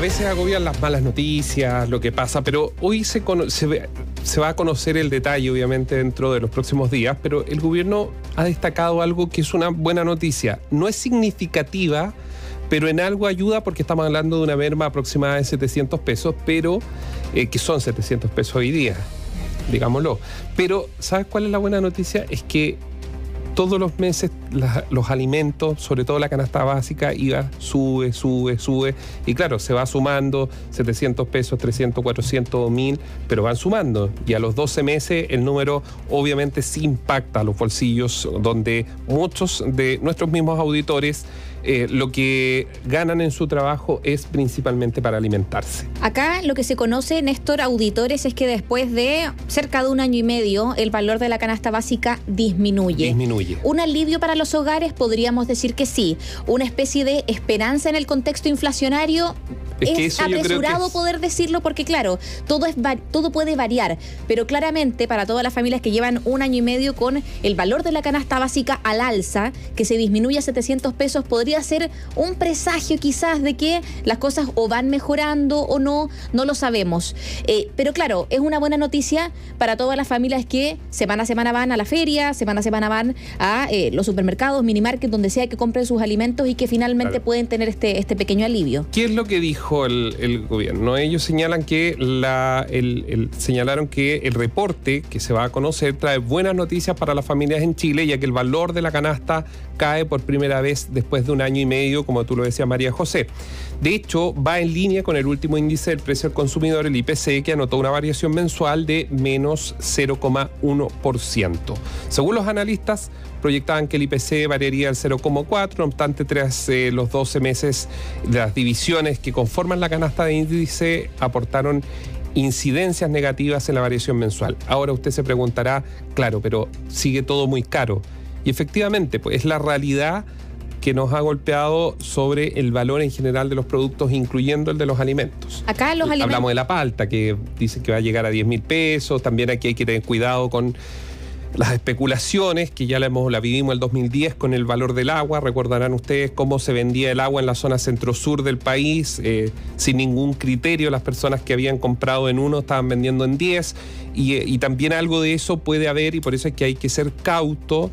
a veces agobian las malas noticias, lo que pasa, pero hoy se, va a conocer el detalle, obviamente, dentro de los próximos días, pero el gobierno ha destacado algo que es una buena noticia. No es significativa, pero en algo ayuda porque estamos hablando de una merma aproximada de 700 pesos, pero eh, que son 700 pesos hoy día, digámoslo. Pero, ¿sabes cuál es la buena noticia? Es que todos los meses los alimentos, sobre todo la canasta básica, iba, sube, sube, sube. Y claro, se va sumando 700 pesos, 300, 400, 1000, pero van sumando. Y a los 12 meses el número obviamente sí impacta a los bolsillos, donde muchos de nuestros mismos auditores eh, lo que ganan en su trabajo es principalmente para alimentarse. Acá lo que se conoce, Néstor, auditores, es que después de cerca de un año y medio, el valor de la canasta básica disminuye. Disminuye. ¿Un alivio para los hogares? Podríamos decir que sí. ¿Una especie de esperanza en el contexto inflacionario? Es, apresurado poder decirlo porque, claro, todo, es, todo puede variar, pero claramente para todas las familias que llevan un año y medio con el valor de la canasta básica al alza, que se disminuye a 700 pesos, podría ser un presagio quizás de que las cosas o van mejorando o no, no lo sabemos. Eh, pero claro, es una buena noticia para todas las familias que semana a semana van a la feria, semana a semana van a eh, los supermercados, minimarket, donde sea que compren sus alimentos y que finalmente pueden tener este, este pequeño alivio. ¿Qué es lo que dijo? El, gobierno. Ellos señalan que la, señalaron que el reporte que se va a conocer trae buenas noticias para las familias en Chile, ya que el valor de la canasta cae por primera vez después de un año y medio, como tú lo decías, María José. De hecho, va en línea con el último índice del precio del consumidor, el IPC, que anotó una variación mensual de menos 0,1%. Según los analistas, proyectaban que el IPC variaría al 0,4, no obstante, tras eh, los 12 meses, las divisiones que conforman la canasta de índice aportaron incidencias negativas en la variación mensual. Ahora usted se preguntará, claro, pero sigue todo muy caro. Y efectivamente, pues es la realidad que nos ha golpeado sobre el valor en general de los productos, incluyendo el de los alimentos. Acá los alimentos. Hablamos de la palta, que dice que va a llegar a 10 mil pesos. También aquí hay que tener cuidado con las especulaciones, que ya la, hemos, la vivimos el 2010 con el valor del agua, recordarán ustedes cómo se vendía el agua en la zona centro-sur del país, eh, sin ningún criterio, las personas que habían comprado en uno estaban vendiendo en 10, y, y también algo de eso puede haber y por eso es que hay que ser cauto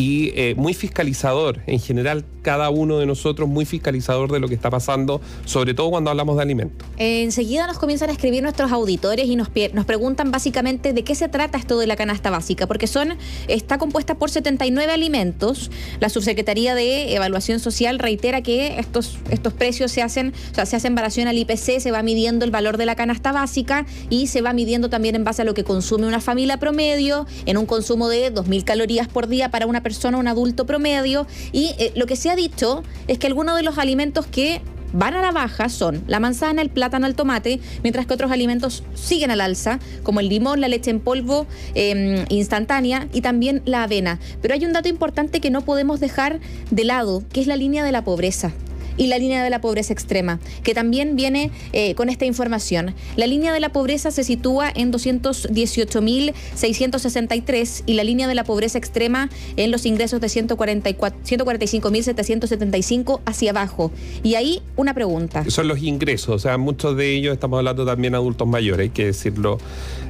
y eh, muy fiscalizador. En general, cada uno de nosotros muy fiscalizador de lo que está pasando, sobre todo cuando hablamos de alimentos. enseguida nos comienzan a escribir nuestros auditores y nos, nos preguntan básicamente de qué se trata esto de la canasta básica, porque son está compuesta por 79 alimentos. La Subsecretaría de Evaluación Social reitera que estos, estos precios se hacen, o sea, se hacen en relación al IPC, se va midiendo el valor de la canasta básica y se va midiendo también en base a lo que consume una familia promedio, en un consumo de 2.000 calorías por día para una persona, un adulto promedio, y eh, lo que se ha dicho es que algunos de los alimentos que van a la baja son la manzana, el plátano, el tomate, mientras que otros alimentos siguen al alza, como el limón, la leche en polvo em, instantánea y también la avena. Pero hay un dato importante que no podemos dejar de lado, que es la línea de la pobreza y la línea de la pobreza extrema, que también viene eh, con esta información. La línea de la pobreza se sitúa en 218.663 y la línea de la pobreza extrema en los ingresos de 145.775 hacia abajo. Y ahí una pregunta. Son los ingresos, o sea, muchos de ellos estamos hablando también de adultos mayores, hay que decirlo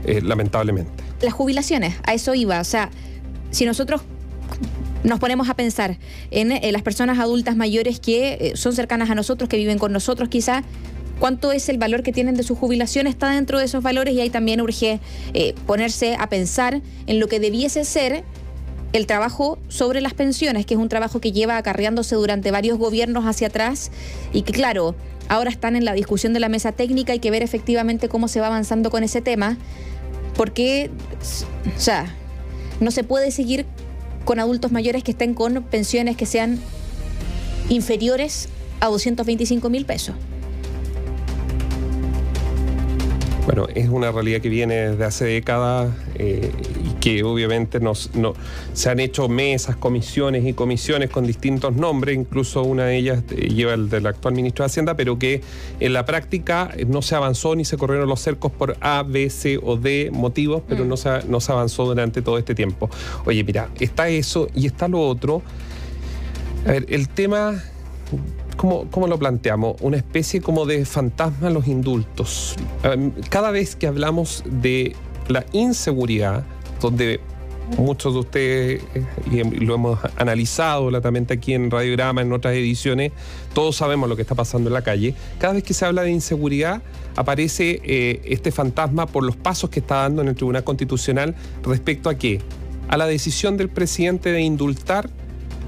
eh, lamentablemente. Las jubilaciones, a eso iba, o sea, si nosotros nos ponemos a pensar en, eh, las personas adultas mayores que eh, son cercanas a nosotros, que viven con nosotros quizá, cuánto es el valor que tienen de su jubilación está dentro de esos valores y ahí también urge eh, ponerse a pensar en lo que debiese ser el trabajo sobre las pensiones, que es un trabajo que lleva acarreándose durante varios gobiernos hacia atrás y que claro, ahora están en la discusión de la mesa técnica, hay que ver efectivamente cómo se va avanzando con ese tema, porque, o sea, no se puede seguir con adultos mayores que estén con pensiones que sean inferiores a 225 mil pesos. Bueno, es una realidad que viene desde hace décadas eh, que obviamente nos, no, se han hecho mesas, comisiones y comisiones con distintos nombres, incluso una de ellas eh, lleva el del actual ministro de Hacienda, pero que en la práctica no se avanzó ni se corrieron los cercos por A, B, C o D motivos, pero mm. no, se, no se avanzó durante todo este tiempo. Oye, mira, está eso y está lo otro. A ver, el tema ¿cómo, ¿cómo, lo planteamos? Una especie como de fantasma a los indultos. Em, cada vez que hablamos de la inseguridad, donde muchos de ustedes, eh, y lo hemos analizado latamente aquí en Radiograma, en otras ediciones, todos sabemos lo que está pasando en la calle. Cada vez que se habla de inseguridad, aparece eh, este fantasma por los pasos que está dando en el Tribunal Constitucional respecto a qué? A la decisión del presidente de indultar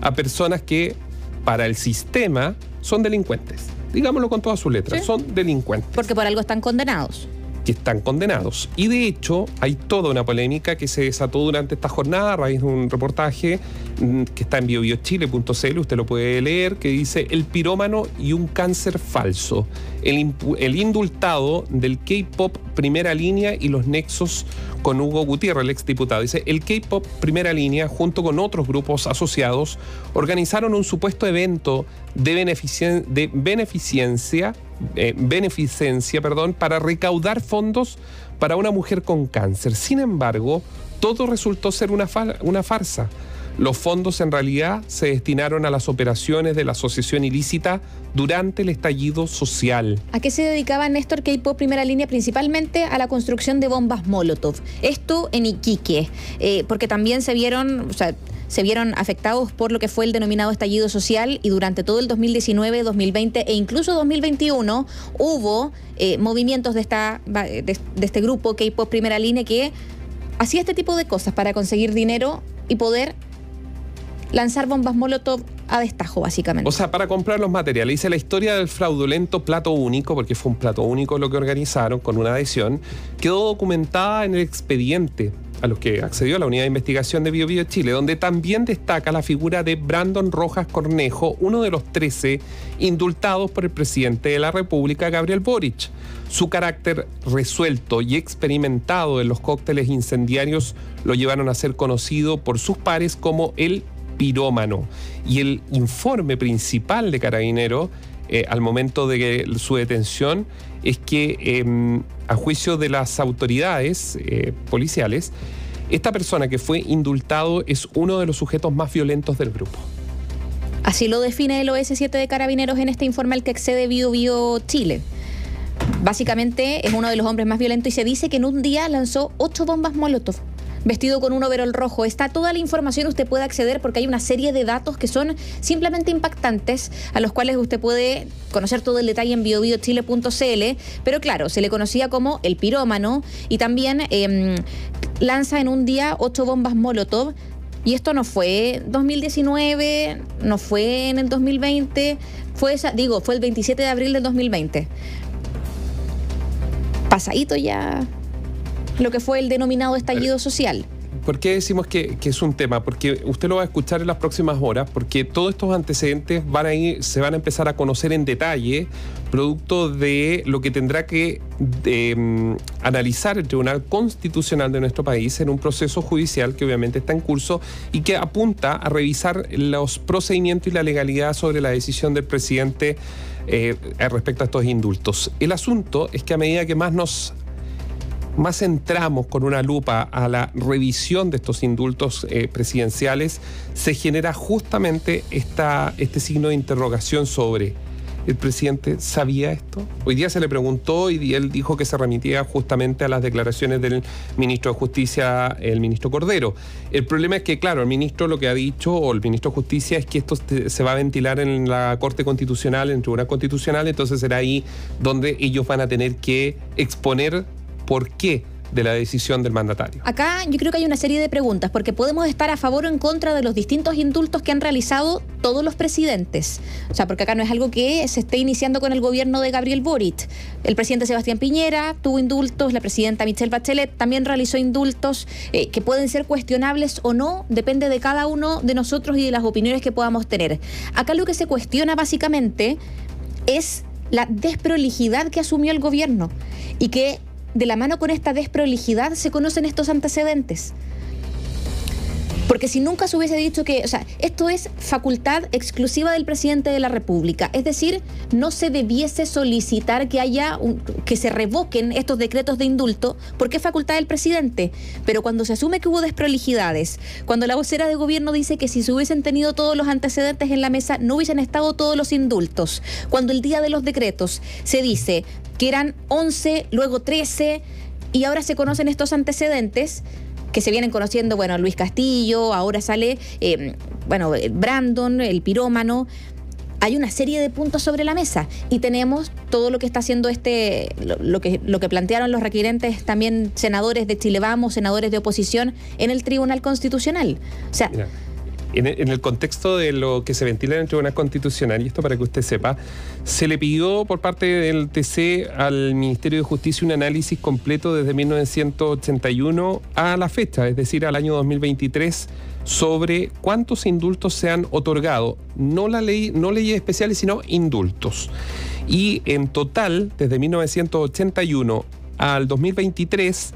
a personas que para el sistema son delincuentes. Digámoslo con todas sus letras, son delincuentes. Porque por algo están condenados que están condenados. Y de hecho hay toda una polémica que se desató durante esta jornada a raíz de un reportaje mm, que está en biobiochile.cl, usted lo puede leer, que dice El pirómano y un cáncer falso. El, indultado del K-Pop primera línea y los nexos con Hugo Gutiérrez, el exdiputado. Dice, el K-Pop primera línea, junto con otros grupos asociados, organizaron un supuesto evento de, de beneficencia eh, beneficencia perdón, para recaudar fondos para una mujer con cáncer. Sin embargo, todo resultó ser una, una farsa. Los fondos en realidad se destinaron a las operaciones de la asociación ilícita durante el estallido social. ¿A qué se dedicaba Néstor Keipo Primera Línea? Principalmente a la construcción de bombas Molotov. Esto en Iquique, eh, porque también se vieron, o sea, se vieron afectados por lo que fue el denominado estallido social y durante todo el 2019, 2020 e incluso 2021 hubo eh, movimientos de, esta, de, este grupo K-Pop Primera Línea que hacía este tipo de cosas para conseguir dinero y poder lanzar bombas Molotov a destajo, básicamente. O sea, para comprar los materiales. Hice la historia del fraudulento plato único, porque fue un plato único lo que organizaron con una adhesión, quedó documentada en el expediente a los que accedió la unidad de investigación de Bio, Bio Chile, donde también destaca la figura de Brandon Rojas Cornejo, uno de los 13 indultados por el presidente de la República, Gabriel Boric. Su carácter resuelto y experimentado en los cócteles incendiarios lo llevaron a ser conocido por sus pares como el pirómano. Y el informe principal de Carabinero eh, al momento de su detención es que, em, a juicio de las autoridades eh, policiales, esta persona que fue indultado es uno de los sujetos más violentos del grupo. Así lo define el OS7 de Carabineros en este informe al que excede Bio Bio Chile. Básicamente es uno de los hombres más violentos y se dice que en un día lanzó ocho bombas Molotov vestido con un overol rojo. Está toda la información, usted puede acceder porque hay una serie de datos que son simplemente impactantes, a los cuales usted puede conocer todo el detalle en biobiochile.cl, pero claro, se le conocía como el pirómano y también em, lanza en un día ocho bombas Molotov. Y esto no fue 2019, no fue en el 2020, fue esa, digo, fue el 27 de abril del 2020. Pasadito ya lo que fue el denominado estallido social. ¿Por qué decimos que, es un tema? Porque usted lo va a escuchar en las próximas horas, porque todos estos antecedentes van a ir, se van a empezar a conocer en detalle, producto de lo que tendrá que mm, analizar el Tribunal Constitucional de nuestro país en un proceso judicial que obviamente está en curso y que apunta a revisar los procedimientos y la legalidad sobre la decisión del presidente eh, respecto a estos indultos. El asunto es que a medida que más nos más entramos con una lupa a la revisión de estos indultos eh, presidenciales, se genera justamente este signo de interrogación sobre ¿El presidente sabía esto? Hoy día se le preguntó y él dijo que se remitía justamente a las declaraciones del ministro de Justicia, el ministro Cordero. El problema es que, claro, el ministro lo que ha dicho, o el ministro de Justicia, es que esto se va a ventilar en la Corte Constitucional, en el Tribunal Constitucional, entonces será ahí donde ellos van a tener que exponer por qué de la decisión del mandatario. Acá yo creo que hay una serie de preguntas, porque podemos estar a favor o en contra de los distintos indultos que han realizado todos los presidentes. O sea, porque acá no es algo que se esté iniciando con el gobierno de Gabriel Boric. El presidente Sebastián Piñera tuvo indultos, la presidenta Michelle Bachelet también realizó indultos eh, que pueden ser cuestionables o no, depende de cada uno de nosotros y de las opiniones que podamos tener. Acá lo que se cuestiona básicamente es la desprolijidad que asumió el gobierno y que de la mano con esta desprolijidad se conocen estos antecedentes. Porque si nunca se hubiese dicho que, o sea, esto es facultad exclusiva del presidente de la República, es decir, no se debiese solicitar que haya que se revoquen estos decretos de indulto porque es facultad del presidente. Pero cuando se asume que hubo desprolijidades, cuando la vocera de gobierno dice que si se hubiesen tenido todos los antecedentes en la mesa no hubiesen estado todos los indultos, cuando el día de los decretos se dice que eran 11, luego 13 y ahora se conocen estos antecedentes que se vienen conociendo, bueno, Luis Castillo, ahora sale, eh, bueno, Brandon, el pirómano. Hay una serie de puntos sobre la mesa y tenemos todo lo que está haciendo este, lo, que, lo que plantearon los requerentes también senadores de Chile Vamos, senadores de oposición en el Tribunal Constitucional. O sea, en, el contexto de lo que se ventila en el Tribunal Constitucional, y esto para que usted sepa, se le pidió por parte del TC al Ministerio de Justicia un análisis completo desde 1981 a la fecha, es decir, al año 2023 sobre cuántos indultos se han otorgado, no la ley, no leyes especiales, sino indultos. Y en total, desde 1981 al 2023,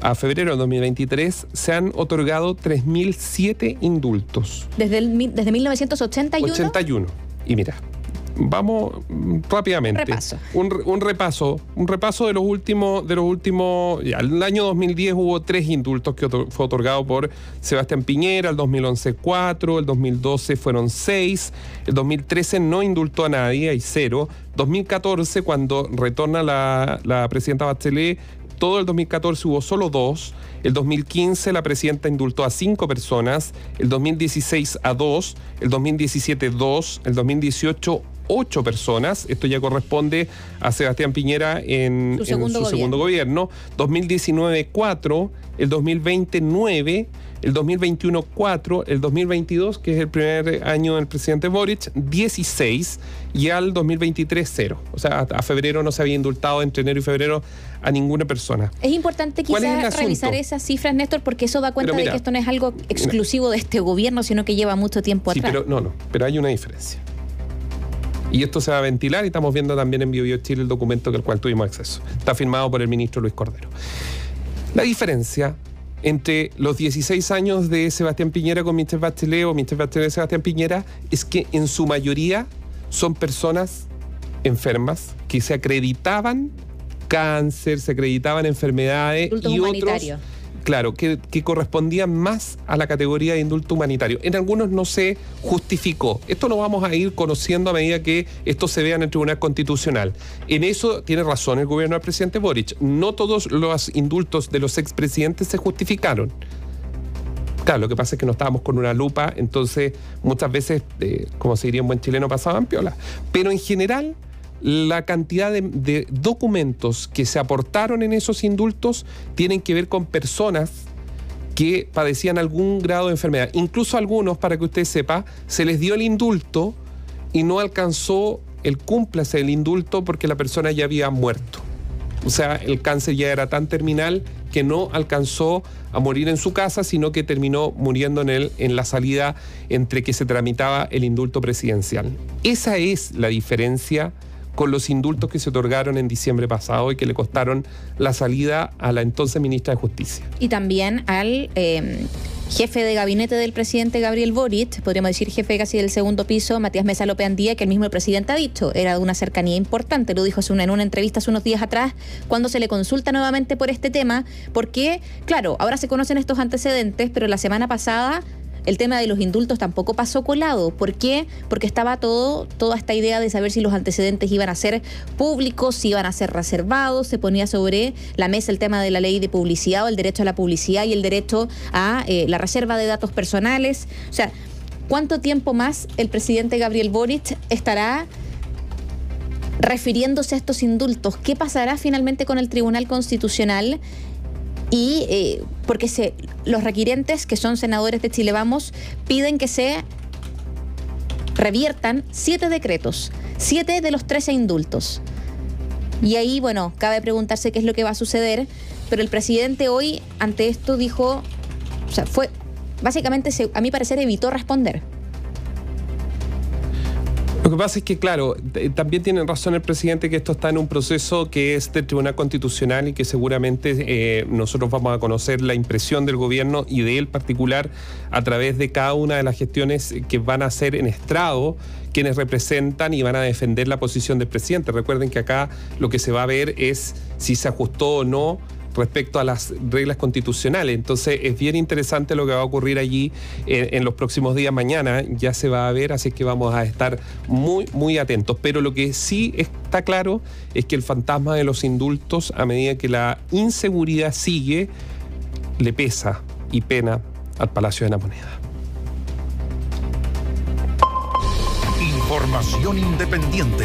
a febrero de 2023 se han otorgado 3.007 indultos. ¿Desde, el, desde 1981? 81. Y mira, vamos rápidamente. Repaso. Un, un, repaso. Un repaso de los últimos. De los últimos ya, el año 2010 hubo tres indultos que fue otorgado por Sebastián Piñera, el 2011 cuatro, el 2012 fueron seis, el 2013 no indultó a nadie, hay cero. 2014, cuando retorna la, la presidenta Bachelet, todo el 2014 hubo solo dos. El 2015 la presidenta indultó a cinco personas. El 2016 a dos. El 2017 dos. El 2018 ocho personas. Esto ya corresponde a Sebastián Piñera en su segundo, gobierno. segundo gobierno. 2019 cuatro. El 2020 nueve el 2021 4, el 2022, que es el primer año del presidente Boric, 16 y al 2023 0. O sea, a febrero no se había indultado entre enero y febrero a ninguna persona. Es importante quizás revisar esas cifras, Néstor, porque eso da cuenta de que esto no es algo exclusivo de este gobierno, sino que lleva mucho tiempo sí, atrás. Pero, no, no, pero hay una diferencia. Y esto se va a ventilar y estamos viendo también en BioBio Chile el documento el cual tuvimos acceso. Está firmado por el ministro Luis Cordero. La diferencia entre los 16 años de Sebastián Piñera con Mr. Bachelet o Mr. Bachelet Sebastián Piñera es que en su mayoría son personas enfermas que se acreditaban cáncer, se acreditaban enfermedades y otros claro, que, correspondían más a la categoría de indulto humanitario. En algunos no se justificó. Esto lo vamos a ir conociendo a medida que esto se vea en el Tribunal Constitucional. En eso tiene razón el gobierno del presidente Boric. No todos los indultos de los expresidentes se justificaron. Claro, lo que pasa es que no estábamos con una lupa, entonces muchas veces, eh, como se diría en buen chileno, pasaban piola. Pero en general, la cantidad de, documentos que se aportaron en esos indultos tienen que ver con personas que padecían algún grado de enfermedad. Incluso algunos, para que usted sepa, se les dio el indulto y no alcanzó el cúmplase del indulto porque la persona ya había muerto. O sea, el cáncer ya era tan terminal que no alcanzó a morir en su casa, sino que terminó muriendo en, él, en la salida entre que se tramitaba el indulto presidencial. Esa es la diferencia con los indultos que se otorgaron en diciembre pasado y que le costaron la salida a la entonces ministra de Justicia. Y también al eh, jefe de gabinete del presidente Gabriel Boric, podríamos decir jefe casi del segundo piso, Matías Mesa López Andía, que el mismo presidente ha dicho, era de una cercanía importante, lo dijo en una entrevista hace unos días atrás, cuando se le consulta nuevamente por este tema, porque, claro, ahora se conocen estos antecedentes, pero la semana pasada el tema de los indultos tampoco pasó colado. ¿Por qué? Porque estaba todo, toda esta idea de saber si los antecedentes iban a ser públicos, si iban a ser reservados, se ponía sobre la mesa el tema de la ley de publicidad o el derecho a la publicidad y el derecho a eh, la reserva de datos personales. O sea, ¿cuánto tiempo más el presidente Gabriel Boric estará refiriéndose a estos indultos? ¿Qué pasará finalmente con el Tribunal Constitucional? Y eh, porque se, los requirentes, que son senadores de Chile Vamos, piden que se reviertan siete decretos, siete de los trece indultos. Y ahí, bueno, cabe preguntarse qué es lo que va a suceder, pero el presidente hoy ante esto dijo, o sea, fue, básicamente, a mi parecer, evitó responder. Lo que pasa es que, claro, también tiene razón el presidente que esto está en un proceso que es del Tribunal Constitucional y que seguramente eh, nosotros vamos a conocer la impresión del gobierno y de él particular a través de cada una de las gestiones que van a hacer en estrado quienes representan y van a defender la posición del presidente. Recuerden que acá lo que se va a ver es si se ajustó o no respecto a las reglas constitucionales. Entonces es bien interesante lo que va a ocurrir allí en, los próximos días. Mañana ya se va a ver, así que vamos a estar muy, muy atentos. Pero lo que sí está claro es que el fantasma de los indultos, a medida que la inseguridad sigue, le pesa y pena al Palacio de la Moneda. Información independiente